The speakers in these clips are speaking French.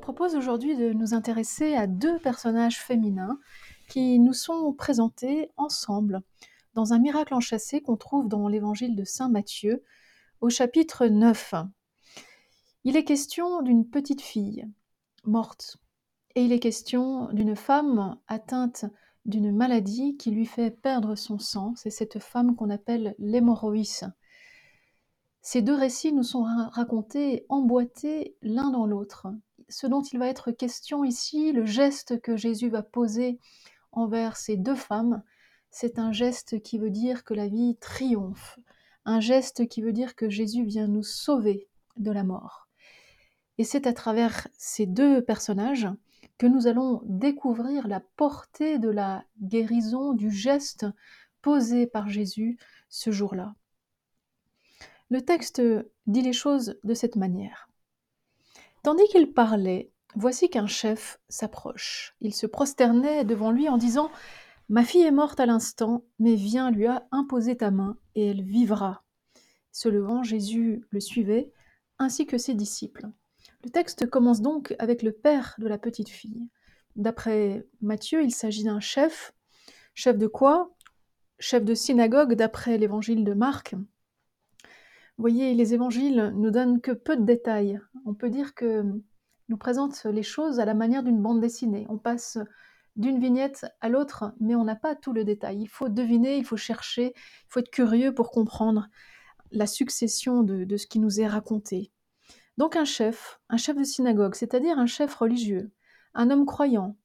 Propose aujourd'hui de nous intéresser à deux personnages féminins qui nous sont présentés ensemble dans un miracle enchâssé qu'on trouve dans l'évangile de Saint Matthieu au chapitre 9. Il est question d'une petite fille morte et il est question d'une femme atteinte d'une maladie qui lui fait perdre son sang. C'est cette femme qu'on appelle l'hémorroïs. Ces deux récits nous sont racontés, emboîtés l'un dans l'autre. Ce dont il va être question ici, le geste que Jésus va poser envers ces deux femmes, c'est un geste qui veut dire que la vie triomphe, un geste qui veut dire que Jésus vient nous sauver de la mort. Et c'est à travers ces deux personnages que nous allons découvrir la portée de la guérison, du geste posé par Jésus ce jour-là. Le texte dit les choses de cette manière. Tandis qu'il parlait, voici qu'un chef s'approche. Il se prosternait devant lui en disant Ma fille est morte à l'instant, mais viens lui a imposé ta main, et elle vivra. Se levant, Jésus le suivait, ainsi que ses disciples. Le texte commence donc avec le père de la petite fille. D'après Matthieu, il s'agit d'un chef. Chef de quoi? Chef de synagogue d'après l'évangile de Marc. Voyez, les évangiles nous donnent que peu de détails. On peut dire que nous présentent les choses à la manière d'une bande dessinée. On passe d'une vignette à l'autre, mais on n'a pas tout le détail. Il faut deviner, il faut chercher, il faut être curieux pour comprendre la succession de ce qui nous est raconté. Donc un chef, un chef de synagogue, c'est-à-dire un chef religieux, un homme croyant,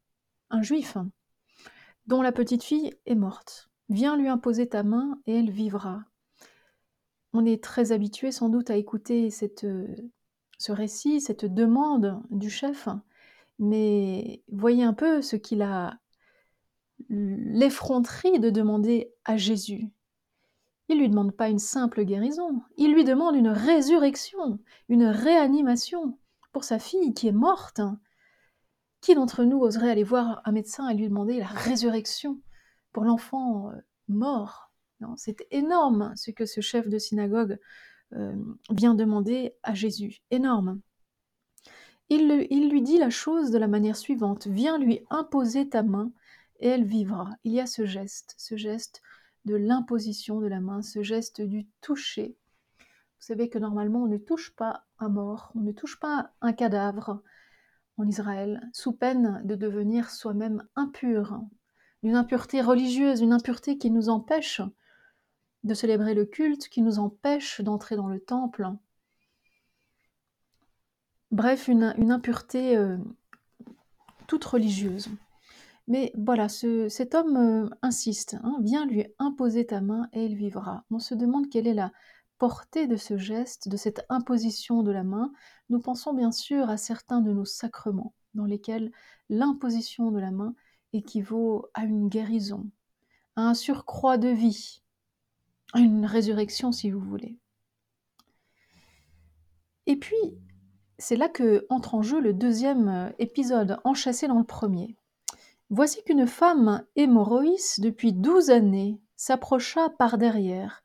un juif, dont la petite fille est morte. Viens lui imposer ta main et elle vivra. On est très habitué sans doute à écouter cette, ce récit, cette demande du chef, mais voyez un peu ce qu'il a l'effronterie de demander à Jésus. Il ne lui demande pas une simple guérison, il lui demande une résurrection, une réanimation pour sa fille qui est morte. Qui d'entre nous oserait aller voir un médecin et lui demander la résurrection pour l'enfant mort? C'est énorme ce que ce chef de synagogue euh, vient demander à Jésus. Énorme. Il, lui dit la chose de la manière suivante. Viens lui imposer ta main et elle vivra. Il y a ce geste, ce geste de l'imposition de la main, ce geste du toucher. Vous savez que normalement on ne touche pas un mort, on ne touche pas un cadavre en Israël, sous peine de devenir soi-même impur, une impureté religieuse, une impureté qui nous empêche de célébrer le culte, qui nous empêche d'entrer dans le temple. Bref, une, impureté euh, toute religieuse. Mais voilà, cet homme euh, insiste, hein, viens lui imposer ta main et il vivra. On se demande quelle est la portée de ce geste, de cette imposition de la main. Nous pensons bien sûr à certains de nos sacrements, dans lesquels l'imposition de la main équivaut à une guérison, à un surcroît de vie, une résurrection si vous voulez. Et puis, c'est là que entre en jeu le deuxième euh, épisode, enchâssé dans le premier. Voici qu'une femme hémorroïs depuis douze années s'approcha par derrière.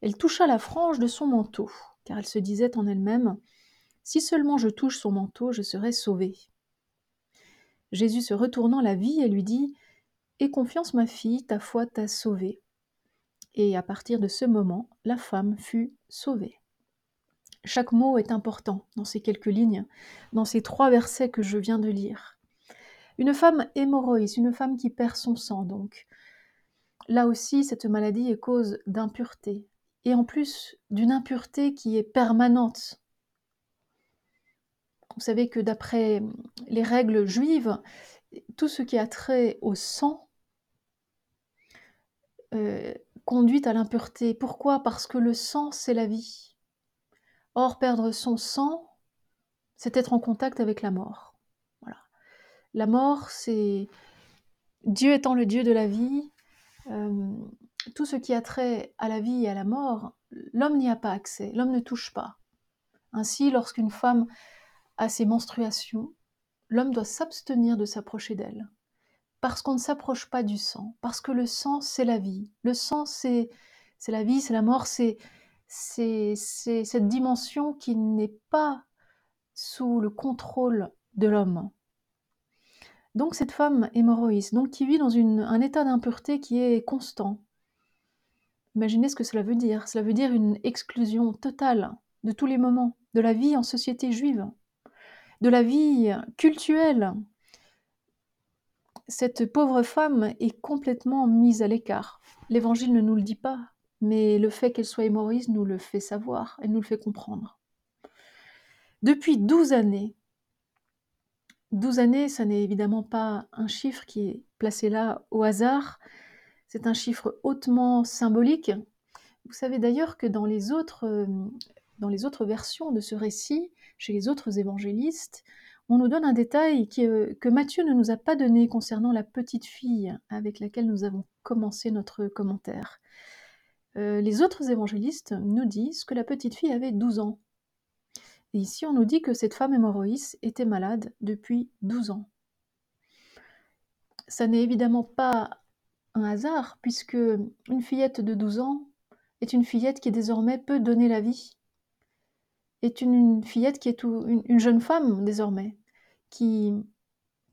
Elle toucha la frange de son manteau, car elle se disait en elle-même Si seulement je touche son manteau, je serai sauvée. Jésus se retournant la vit et lui dit Aie confiance, ma fille, ta foi t'a sauvée et à partir de ce moment, la femme fut sauvée. Chaque mot est important dans ces quelques lignes, dans ces trois versets que je viens de lire. Une femme hémorroïs, une femme qui perd son sang donc. Là aussi, cette maladie est cause d'impureté, et en plus d'une impureté qui est permanente. Vous savez que d'après les règles juives, tout ce qui a trait au sang euh, conduit à l'impureté. Pourquoi? Parce que le sang, c'est la vie. Or, perdre son sang, c'est être en contact avec la mort. Voilà. La mort, c'est Dieu étant le Dieu de la vie, euh, tout ce qui a trait à la vie et à la mort, l'homme n'y a pas accès, l'homme ne touche pas. Ainsi, lorsqu'une femme a ses menstruations, l'homme doit s'abstenir de s'approcher d'elle parce qu'on ne s'approche pas du sang, parce que le sang, c'est la vie. Le sang, c'est la vie, c'est la mort, c'est cette dimension qui n'est pas sous le contrôle de l'homme. Donc cette femme hémorroïs, donc qui vit dans une- un état d'impureté qui est constant. Imaginez ce que cela veut dire. Cela veut dire une exclusion totale de tous les moments, de la vie en société juive, de la vie cultuelle. Cette pauvre femme est complètement mise à l'écart. L'évangile ne nous le dit pas, mais le fait qu'elle soit hémorroïse nous le fait savoir et nous le fait comprendre. Depuis 12 années, 12 années, ça n'est évidemment pas un chiffre qui est placé là au hasard, c'est un chiffre hautement symbolique. Vous savez d'ailleurs que dans les autres, euh, dans les autres versions de ce récit, chez les autres évangélistes, on nous donne un détail euh, que Matthieu ne nous a pas donné concernant la petite fille avec laquelle nous avons commencé notre commentaire. Euh, les autres évangélistes nous disent que la petite fille avait 12 ans. Et ici, on nous dit que cette femme hémorroïs était malade depuis 12 ans. Ça n'est évidemment pas un hasard, puisque une fillette de 12 ans est une fillette qui désormais peut donner la vie, est une, fillette qui est une jeune femme désormais, qui,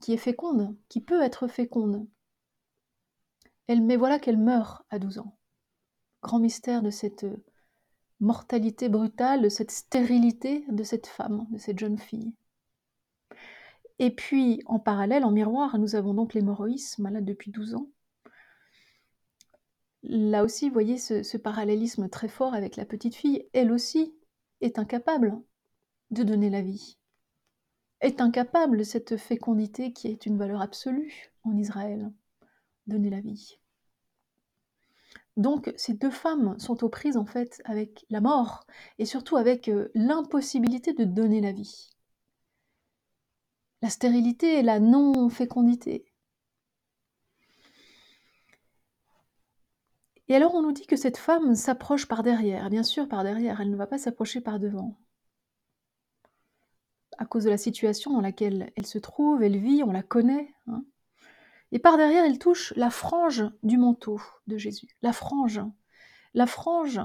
est féconde, qui peut être féconde. Elle, mais voilà qu'elle meurt à 12 ans. Grand mystère de cette mortalité brutale, de cette stérilité de cette femme, de cette jeune fille. Et puis, en parallèle, en miroir, nous avons donc l'hémorroïs, malade depuis 12 ans. Là aussi, vous voyez ce parallélisme très fort avec la petite fille. Elle aussi est incapable de donner la vie, est incapable de cette fécondité qui est une valeur absolue en Israël, donner la vie. Donc ces deux femmes sont aux prises en fait avec la mort et surtout avec euh, l'impossibilité de donner la vie. La stérilité et la non-fécondité. Et alors on nous dit que cette femme s'approche par derrière. Bien sûr, par derrière, elle ne va pas s'approcher par devant. À cause de la situation dans laquelle elle se trouve, elle vit, on la connaît. Hein. Et par derrière, elle touche la frange du manteau de Jésus. La frange. La frange,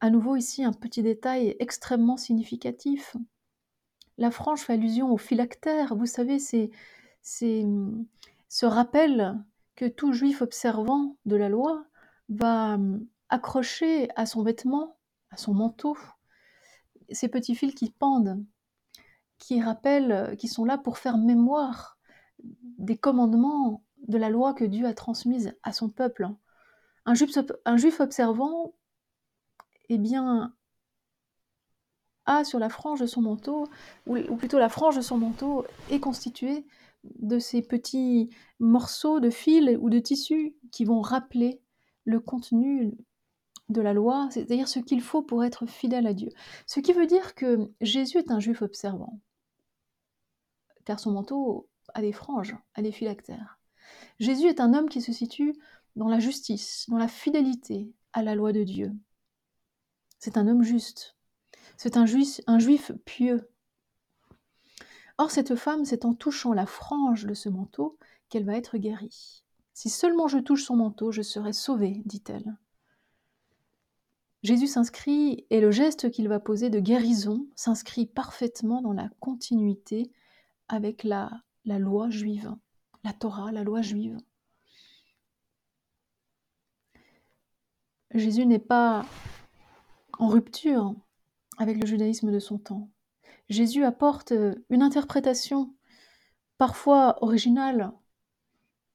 à nouveau ici un petit détail extrêmement significatif. La frange fait allusion au phylactère. Vous savez, c'est ce rappel que tout juif observant de la loi va accrocher à son vêtement, à son manteau, ces petits fils qui pendent, qui rappellent, qui sont là pour faire mémoire des commandements de la loi que Dieu a transmise à son peuple. Un juif, un juif observant, eh bien, a sur la frange de son manteau, ou, ou, plutôt la frange de son manteau, est constituée de ces petits morceaux de fil ou de tissu qui vont rappeler le contenu de la loi, c'est-à-dire ce qu'il faut pour être fidèle à Dieu. Ce qui veut dire que Jésus est un juif observant, car son manteau a des franges, a des phylactères. Jésus est un homme qui se situe dans la justice, dans la fidélité à la loi de Dieu. C'est un homme juste. C'est un juif, un juif pieux. Or, cette femme, c'est en touchant la frange de ce manteau qu'elle va être guérie. Si seulement je touche son manteau, je serai sauvée, dit-elle. Jésus s'inscrit, et le geste qu'il va poser de guérison s'inscrit parfaitement dans la continuité avec la, loi juive, la Torah, la loi juive. Jésus n'est pas en rupture avec le judaïsme de son temps. Jésus apporte une interprétation parfois originale,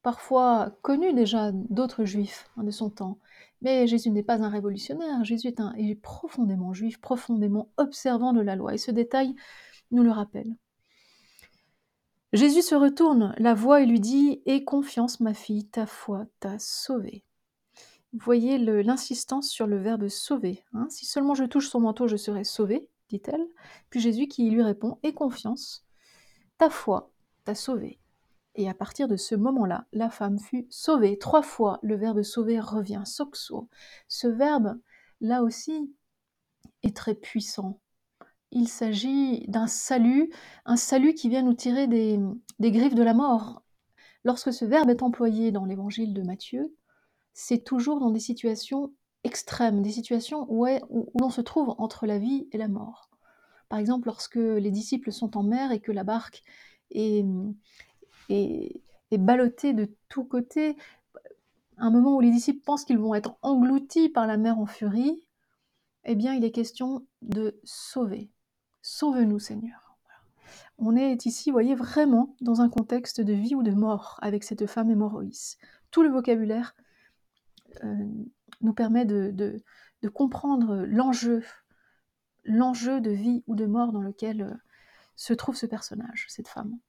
parfois connue déjà d'autres juifs hein, de son temps. Mais Jésus n'est pas un révolutionnaire, Jésus est, un, est profondément juif, profondément observant de la loi, et ce détail nous le rappelle. Jésus se retourne, la voit et lui dit Aie confiance, ma fille, ta foi t'a sauvée. Vous voyez l'insistance sur le verbe sauver. Hein si seulement je touche son manteau, je serai sauvée, dit-elle. Puis Jésus qui lui répond Aie confiance, ta foi t'a sauvée. Et à partir de ce moment-là, la femme fut sauvée. Trois fois, le verbe sauver revient, soxo. Ce verbe, là aussi, est très puissant. Il s'agit d'un salut, un salut qui vient nous tirer des, griffes de la mort. Lorsque ce verbe est employé dans l'évangile de Matthieu, c'est toujours dans des situations extrêmes, des situations où, l'on se trouve entre la vie et la mort. Par exemple, lorsque les disciples sont en mer et que la barque est, est, est ballottée de tous côtés, un moment où les disciples pensent qu'ils vont être engloutis par la mer en furie, eh bien, il est question de sauver. Sauve-nous, Seigneur. On est ici, vous voyez, vraiment dans un contexte de vie ou de mort avec cette femme hémorroïs. Tout le vocabulaire euh, nous permet de, comprendre l'enjeu, l'enjeu de vie ou de mort dans lequel euh, se trouve ce personnage, cette femme.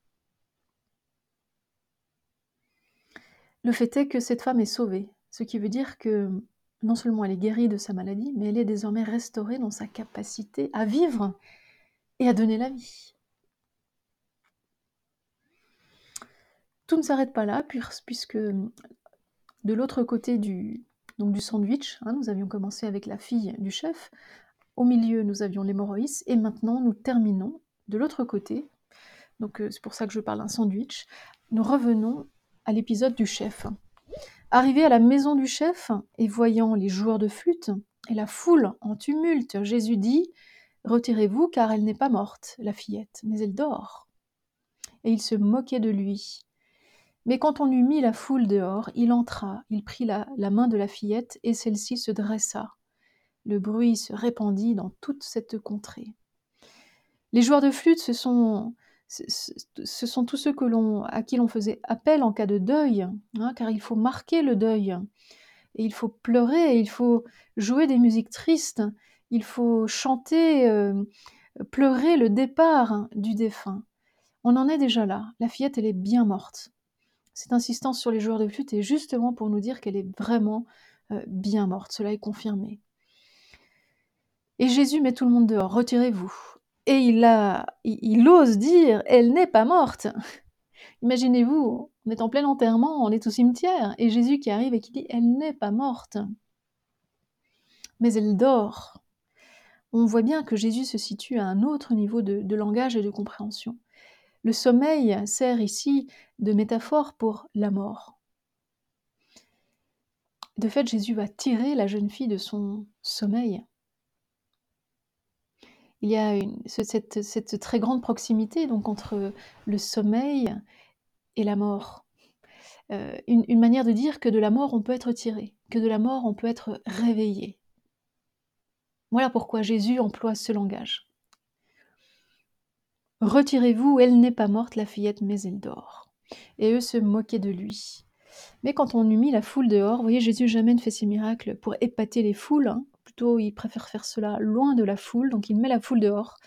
Le fait est que cette femme est sauvée, ce qui veut dire que non seulement elle est guérie de sa maladie, mais elle est désormais restaurée dans sa capacité à vivre et à donner la vie. Tout ne s'arrête pas là, puisque de l'autre côté du, donc du sandwich, hein, nous avions commencé avec la fille du chef, au milieu nous avions l'hémorroïs, et maintenant nous terminons de l'autre côté, donc euh, c'est pour ça que je parle d'un sandwich, nous revenons à l'épisode du chef. Arrivé à la maison du chef et voyant les joueurs de flûte et la foule en tumulte, Jésus dit Retirez-vous, car elle n'est pas morte, la fillette, mais elle dort. Et il se moquait de lui. Mais quand on eut mis la foule dehors, il entra, il prit la, main de la fillette, et celle-ci se dressa. Le bruit se répandit dans toute cette contrée. Les joueurs de flûte ce sont tous ceux à qui l'on faisait appel en cas de deuil, hein, car il faut marquer le deuil, et il faut pleurer, et il faut jouer des musiques tristes, il faut chanter, euh, pleurer le départ du défunt. On en est déjà là. La fillette, elle est bien morte. Cette insistance sur les joueurs de flûte est justement pour nous dire qu'elle est vraiment euh, bien morte. Cela est confirmé. Et Jésus met tout le monde dehors. Retirez-vous et il, a, il, ose dire Elle n'est pas morte. Imaginez-vous, on est en plein enterrement, on est au cimetière, et Jésus qui arrive et qui dit Elle n'est pas morte. Mais elle dort. On voit bien que Jésus se situe à un autre niveau de, langage et de compréhension. Le sommeil sert ici de métaphore pour la mort. De fait, Jésus va tirer la jeune fille de son sommeil il y a cette, très grande proximité donc entre le sommeil et la mort. Euh, une, manière de dire que de la mort on peut être tiré, que de la mort on peut être réveillé. Voilà pourquoi Jésus emploie ce langage. Retirez-vous, elle n'est pas morte, la fillette, mais elle dort. Et eux se moquaient de lui. Mais quand on eut mis la foule dehors, vous voyez, Jésus jamais ne fait ces miracles pour épater les foules, hein plutôt il préfère faire cela loin de la foule, donc il met la foule dehors.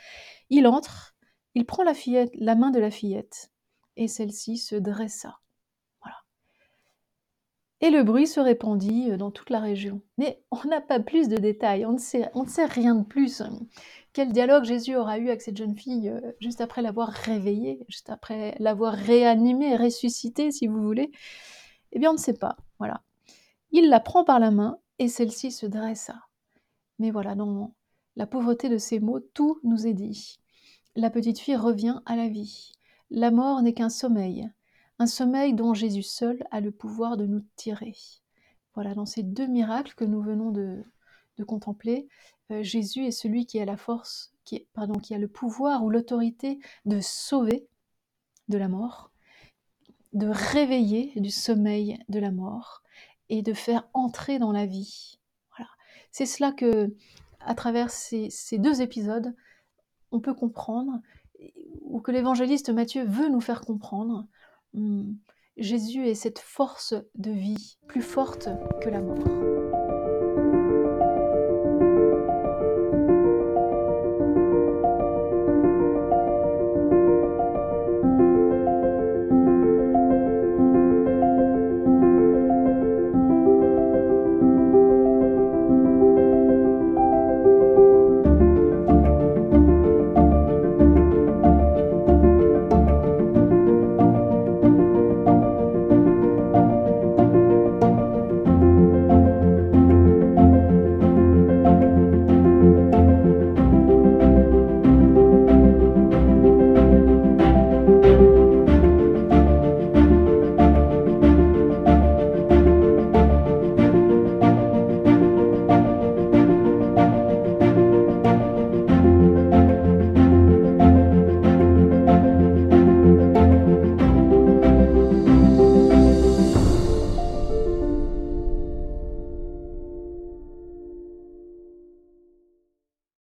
Il entre, il prend la fillette, la main de la fillette, et celle-ci se dressa. Et le bruit se répandit euh, dans toute la région. Mais on n'a pas plus de détails, on ne, sait, on ne sait rien de plus. Quel dialogue Jésus aura eu avec cette jeune fille euh, juste après l'avoir réveillée, juste après l'avoir réanimée, ressuscitée, si vous voulez? Eh bien, on ne sait pas. Voilà. Il la prend par la main et celle-ci se dressa. Mais voilà, dans la pauvreté de ces mots, tout nous est dit. La petite fille revient à la vie. La mort n'est qu'un sommeil, un sommeil dont Jésus seul a le pouvoir de nous tirer. Voilà, dans ces deux miracles que nous venons de, contempler, euh, Jésus est celui qui a la force, qui, pardon, qui a le pouvoir ou l'autorité de sauver de la mort, de réveiller du sommeil de la mort et de faire entrer dans la vie. C'est cela que, à travers ces, deux épisodes, on peut comprendre, ou que l'évangéliste Matthieu veut nous faire comprendre. Hmm, Jésus est cette force de vie plus forte que la mort.